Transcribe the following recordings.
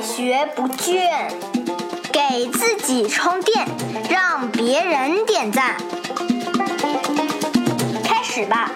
学不倦，给自己充电，让别人点赞。开始吧！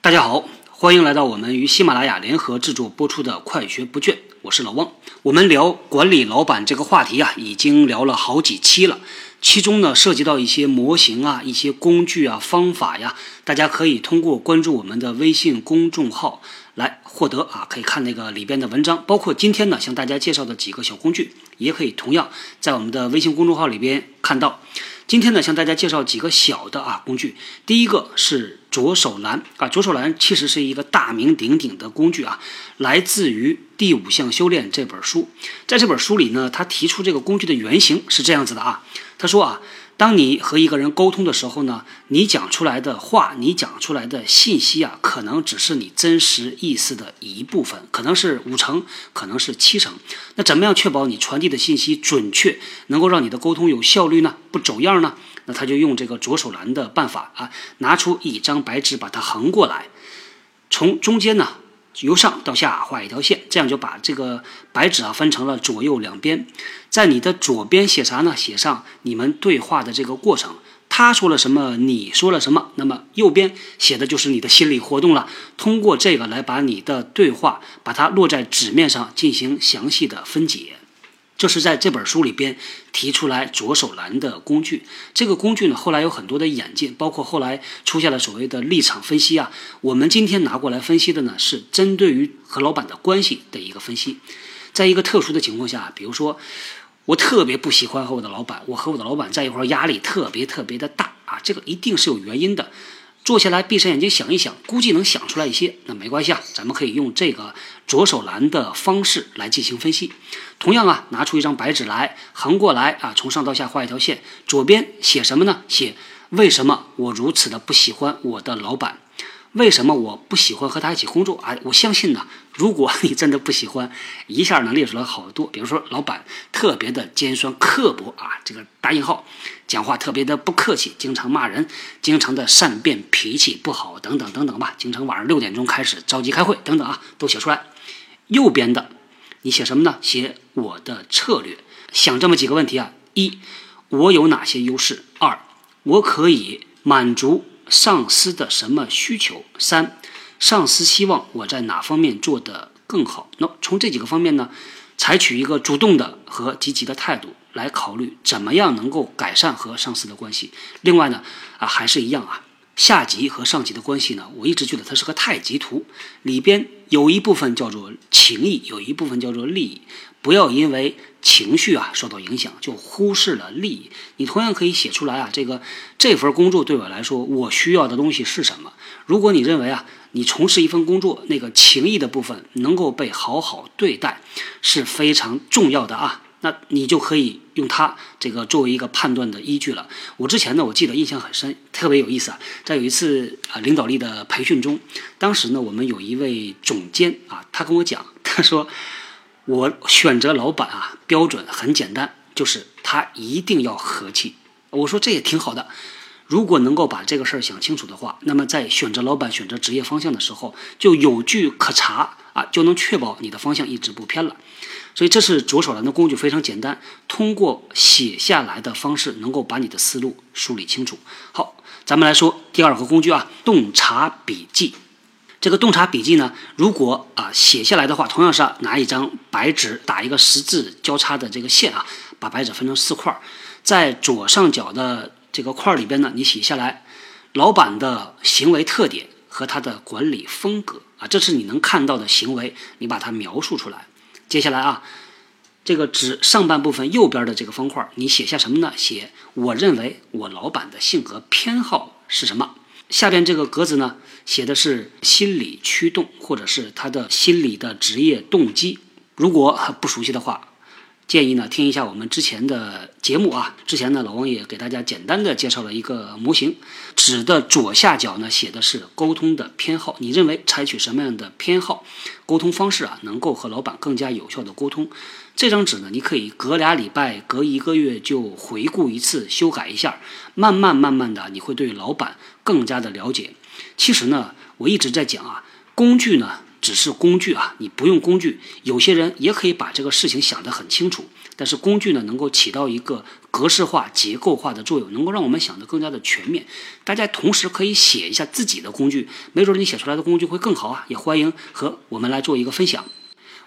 大家好，欢迎来到我们与喜马拉雅联合制作播出的《快学不倦》，我是老汪。我们聊管理老板这个话题啊，已经聊了好几期了。其中呢，涉及到一些模型啊、一些工具啊、方法呀，大家可以通过关注我们的微信公众号来获得啊，可以看那个里边的文章，包括今天呢向大家介绍的几个小工具，也可以同样在我们的微信公众号里边看到。今天呢，向大家介绍几个小的啊工具。第一个是左手栏啊，左手栏其实是一个大名鼎鼎的工具啊，来自于《第五项修炼》这本书。在这本书里呢，他提出这个工具的原型是这样子的啊，他说啊。当你和一个人沟通的时候呢，你讲出来的话，你讲出来的信息啊，可能只是你真实意思的一部分，可能是五成，可能是七成。那怎么样确保你传递的信息准确，能够让你的沟通有效率呢？不走样呢？那他就用这个左手蓝的办法啊，拿出一张白纸，把它横过来，从中间呢。由上到下画一条线，这样就把这个白纸啊分成了左右两边。在你的左边写啥呢？写上你们对话的这个过程，他说了什么，你说了什么。那么右边写的就是你的心理活动了。通过这个来把你的对话，把它落在纸面上进行详细的分解。这是在这本书里边提出来左手蓝的工具。这个工具呢，后来有很多的演进，包括后来出现了所谓的立场分析啊。我们今天拿过来分析的呢，是针对于和老板的关系的一个分析。在一个特殊的情况下，比如说我特别不喜欢和我的老板，我和我的老板在一块儿压力特别特别的大啊，这个一定是有原因的。坐下来，闭上眼睛想一想，估计能想出来一些。那没关系啊，咱们可以用这个左手蓝的方式来进行分析。同样啊，拿出一张白纸来，横过来啊，从上到下画一条线。左边写什么呢？写为什么我如此的不喜欢我的老板。为什么我不喜欢和他一起工作？哎，我相信呢，如果你真的不喜欢，一下能列出来好多。比如说，老板特别的尖酸刻薄啊，这个打引号，讲话特别的不客气，经常骂人，经常的善变，脾气不好，等等等等吧。经常晚上六点钟开始着急开会，等等啊，都写出来。右边的，你写什么呢？写我的策略，想这么几个问题啊：一，我有哪些优势？二，我可以满足。上司的什么需求？三，上司希望我在哪方面做得更好？那从这几个方面呢，采取一个主动的和积极的态度来考虑，怎么样能够改善和上司的关系。另外呢，啊，还是一样啊，下级和上级的关系呢，我一直觉得它是个太极图，里边有一部分叫做情谊，有一部分叫做利益。不要因为情绪啊受到影响，就忽视了利益。你同样可以写出来啊，这个这份工作对我来说，我需要的东西是什么？如果你认为啊，你从事一份工作，那个情谊的部分能够被好好对待，是非常重要的啊。那你就可以用它这个作为一个判断的依据了。我之前呢，我记得印象很深，特别有意思啊。在有一次啊领导力的培训中，当时呢，我们有一位总监啊，他跟我讲，他说。我选择老板啊，标准很简单，就是他一定要和气。我说这也挺好的，如果能够把这个事儿想清楚的话，那么在选择老板、选择职业方向的时候，就有据可查啊，就能确保你的方向一直不偏了。所以这是左手蓝的工具，非常简单，通过写下来的方式，能够把你的思路梳理清楚。好，咱们来说第二个工具啊，洞察笔记。这个洞察笔记呢，如果啊写下来的话，同样是拿一张白纸，打一个十字交叉的这个线啊，把白纸分成四块，在左上角的这个块里边呢，你写下来老板的行为特点和他的管理风格啊，这是你能看到的行为，你把它描述出来。接下来啊，这个纸上半部分右边的这个方块，你写下什么呢？写我认为我老板的性格偏好是什么。下边这个格子呢，写的是心理驱动，或者是他的心理的职业动机。如果不熟悉的话，建议呢听一下我们之前的节目啊。之前呢，老王也给大家简单的介绍了一个模型，纸的左下角呢写的是沟通的偏好。你认为采取什么样的偏好沟通方式啊，能够和老板更加有效的沟通？这张纸呢，你可以隔俩礼拜、隔一个月就回顾一次，修改一下，慢慢慢慢的，你会对老板更加的了解。其实呢，我一直在讲啊，工具呢，只是工具啊，你不用工具，有些人也可以把这个事情想得很清楚。但是工具呢，能够起到一个格式化、结构化的作用，能够让我们想得更加的全面。大家同时可以写一下自己的工具，没准你写出来的工具会更好啊！也欢迎和我们来做一个分享。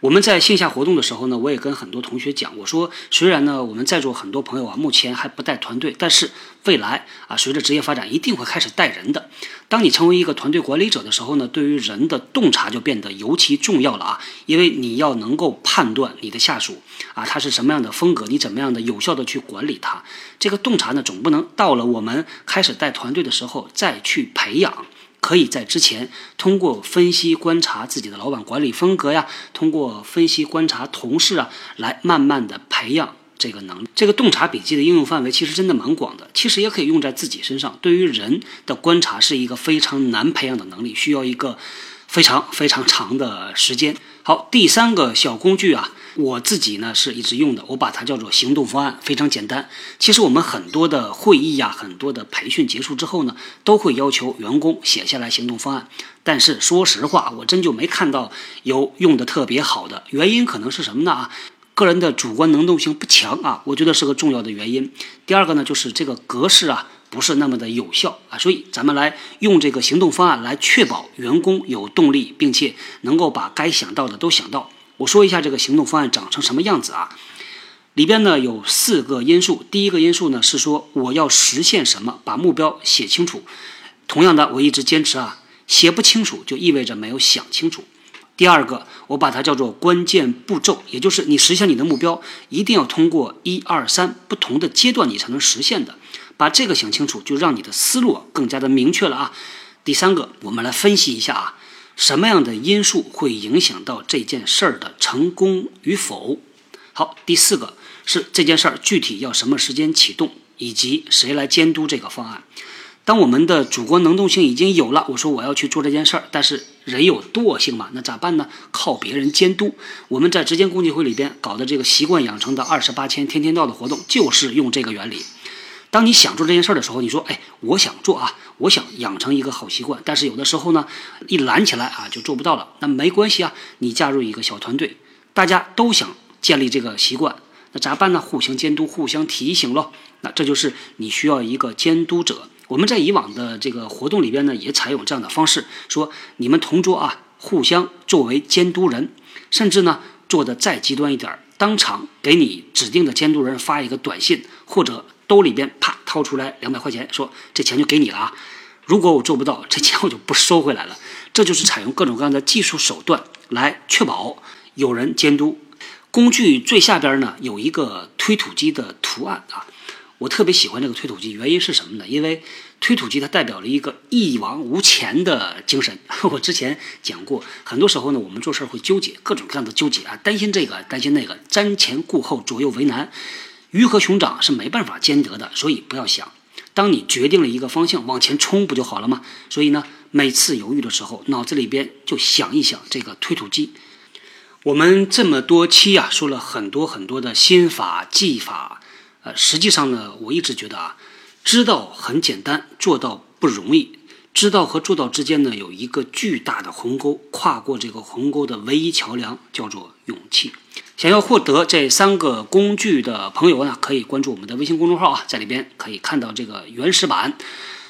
我们在线下活动的时候呢，我也跟很多同学讲，我说虽然呢我们在座很多朋友啊，目前还不带团队，但是未来啊，随着职业发展，一定会开始带人的。当你成为一个团队管理者的时候呢，对于人的洞察就变得尤其重要了啊，因为你要能够判断你的下属啊，他是什么样的风格，你怎么样的有效的去管理他。这个洞察呢，总不能到了我们开始带团队的时候再去培养。可以在之前通过分析观察自己的老板管理风格呀，通过分析观察同事啊，来慢慢的培养这个能。这个洞察笔记的应用范围其实真的蛮广的，其实也可以用在自己身上。对于人的观察是一个非常难培养的能力，需要一个非常非常长的时间。好，第三个小工具啊。我自己呢是一直用的，我把它叫做行动方案，非常简单。其实我们很多的会议呀，很多的培训结束之后呢，都会要求员工写下来行动方案。但是说实话，我真就没看到有用的特别好的。原因可能是什么呢？啊，个人的主观能动性不强啊，我觉得是个重要的原因。第二个呢，就是这个格式啊不是那么的有效啊，所以咱们来用这个行动方案来确保员工有动力，并且能够把该想到的都想到。我说一下这个行动方案长成什么样子啊？里边呢有四个因素。第一个因素呢是说我要实现什么，把目标写清楚。同样的，我一直坚持啊，写不清楚就意味着没有想清楚。第二个，我把它叫做关键步骤，也就是你实现你的目标一定要通过一二三不同的阶段你才能实现的。把这个想清楚，就让你的思路更加的明确了啊。第三个，我们来分析一下啊。什么样的因素会影响到这件事儿的成功与否？好，第四个是这件事儿具体要什么时间启动，以及谁来监督这个方案。当我们的主观能动性已经有了，我说我要去做这件事儿，但是人有惰性嘛，那咋办呢？靠别人监督。我们在直间共济会里边搞的这个习惯养成的二十八天天天到的活动，就是用这个原理。当你想做这件事儿的时候，你说：“哎，我想做啊，我想养成一个好习惯。”但是有的时候呢，一拦起来啊，就做不到了。那没关系啊，你加入一个小团队，大家都想建立这个习惯，那咋办呢？互相监督，互相提醒喽。那这就是你需要一个监督者。我们在以往的这个活动里边呢，也采用这样的方式，说你们同桌啊，互相作为监督人，甚至呢，做的再极端一点，当场给你指定的监督人发一个短信，或者。兜里边啪掏出来两百块钱，说这钱就给你了啊！如果我做不到，这钱我就不收回来了。这就是采用各种各样的技术手段来确保有人监督。工具最下边呢有一个推土机的图案啊，我特别喜欢这个推土机，原因是什么呢？因为推土机它代表了一个一往无前的精神。我之前讲过，很多时候呢我们做事会纠结各种各样的纠结啊，担心这个担心那个，瞻前顾后，左右为难。鱼和熊掌是没办法兼得的，所以不要想。当你决定了一个方向，往前冲不就好了吗？所以呢，每次犹豫的时候，脑子里边就想一想这个推土机。我们这么多期啊，说了很多很多的心法技法，呃，实际上呢，我一直觉得啊，知道很简单，做到不容易。知道和做到之间呢，有一个巨大的鸿沟，跨过这个鸿沟的唯一桥梁叫做勇气。想要获得这三个工具的朋友呢，可以关注我们的微信公众号啊，在里边可以看到这个原始版。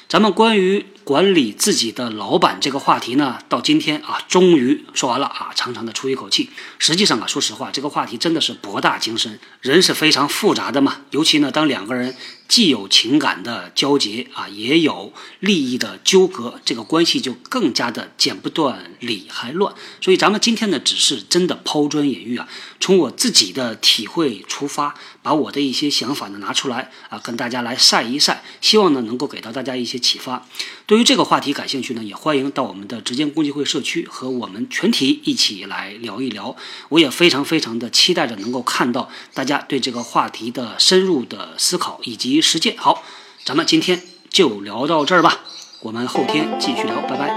咱们关于管理自己的老板这个话题呢，到今天啊，终于说完了啊，长长的出一口气。实际上啊，说实话，这个话题真的是博大精深，人是非常复杂的嘛，尤其呢，当两个人。既有情感的交结啊，也有利益的纠葛，这个关系就更加的剪不断理还乱。所以咱们今天呢，只是真的抛砖引玉啊，从我自己的体会出发，把我的一些想法呢拿出来啊，跟大家来晒一晒，希望呢能够给到大家一些启发。对于这个话题感兴趣呢，也欢迎到我们的直间共济会社区和我们全体一起来聊一聊。我也非常非常的期待着能够看到大家对这个话题的深入的思考以及实践。好，咱们今天就聊到这儿吧，我们后天继续聊，拜拜。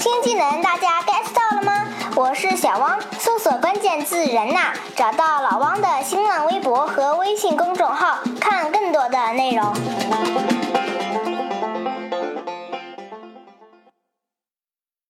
新技能大家 get 到了吗？我是小汪，搜索关键字“人呐”，找到老汪的新浪微博和微信公众号，看更多的内容。